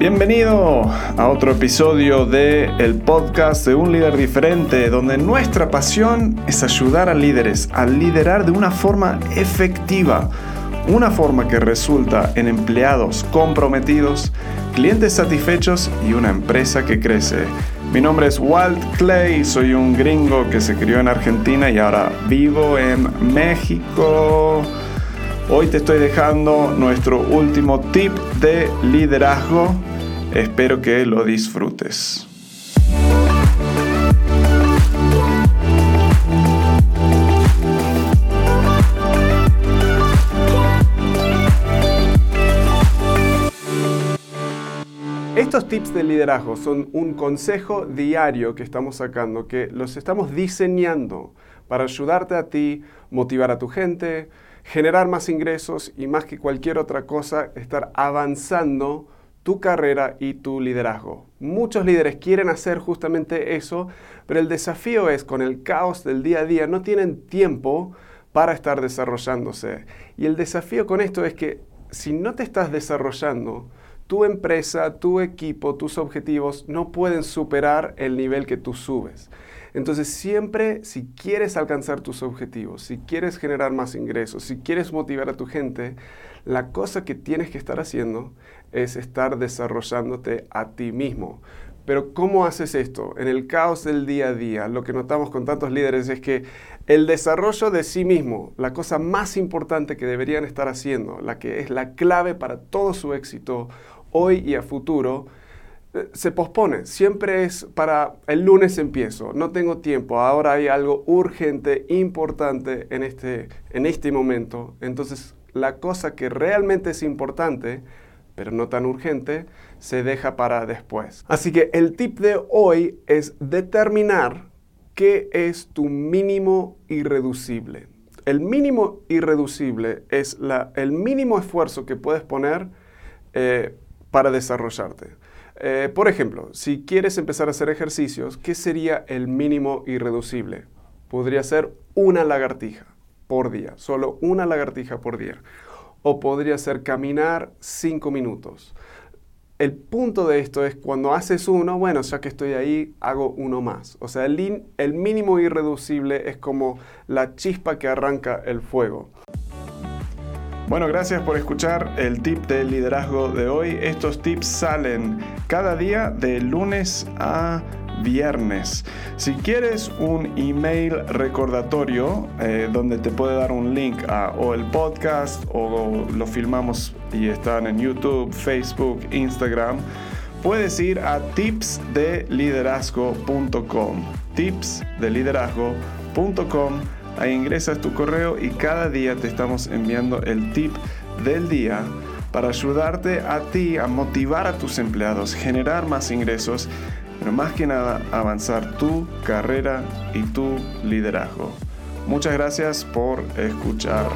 Bienvenido a otro episodio de el podcast de un líder diferente, donde nuestra pasión es ayudar a líderes a liderar de una forma efectiva, una forma que resulta en empleados comprometidos, clientes satisfechos y una empresa que crece. Mi nombre es Walt Clay, soy un gringo que se crió en Argentina y ahora vivo en México. Hoy te estoy dejando nuestro último tip de liderazgo Espero que lo disfrutes. Estos tips de liderazgo son un consejo diario que estamos sacando, que los estamos diseñando para ayudarte a ti, motivar a tu gente, generar más ingresos y más que cualquier otra cosa, estar avanzando tu carrera y tu liderazgo. Muchos líderes quieren hacer justamente eso, pero el desafío es con el caos del día a día no tienen tiempo para estar desarrollándose. Y el desafío con esto es que si no te estás desarrollando, tu empresa, tu equipo, tus objetivos no pueden superar el nivel que tú subes. Entonces siempre si quieres alcanzar tus objetivos, si quieres generar más ingresos, si quieres motivar a tu gente, la cosa que tienes que estar haciendo es estar desarrollándote a ti mismo. Pero ¿cómo haces esto? En el caos del día a día, lo que notamos con tantos líderes es que el desarrollo de sí mismo, la cosa más importante que deberían estar haciendo, la que es la clave para todo su éxito hoy y a futuro, se pospone. Siempre es para el lunes empiezo, no tengo tiempo, ahora hay algo urgente, importante en este, en este momento. Entonces, la cosa que realmente es importante, pero no tan urgente, se deja para después. Así que el tip de hoy es determinar qué es tu mínimo irreducible. El mínimo irreducible es la, el mínimo esfuerzo que puedes poner eh, para desarrollarte. Eh, por ejemplo, si quieres empezar a hacer ejercicios, ¿qué sería el mínimo irreducible? Podría ser una lagartija por día, solo una lagartija por día. O podría ser caminar cinco minutos. El punto de esto es cuando haces uno, bueno, ya que estoy ahí, hago uno más. O sea, el, el mínimo irreducible es como la chispa que arranca el fuego. Bueno, gracias por escuchar el tip de liderazgo de hoy. Estos tips salen cada día de lunes a viernes. Si quieres un email recordatorio eh, donde te puede dar un link a o el podcast o lo filmamos y están en YouTube, Facebook, Instagram, puedes ir a tipsdeliderazgo.com. Tipsdeliderazgo.com Ahí ingresas tu correo y cada día te estamos enviando el tip del día para ayudarte a ti a motivar a tus empleados, generar más ingresos, pero más que nada avanzar tu carrera y tu liderazgo. Muchas gracias por escuchar.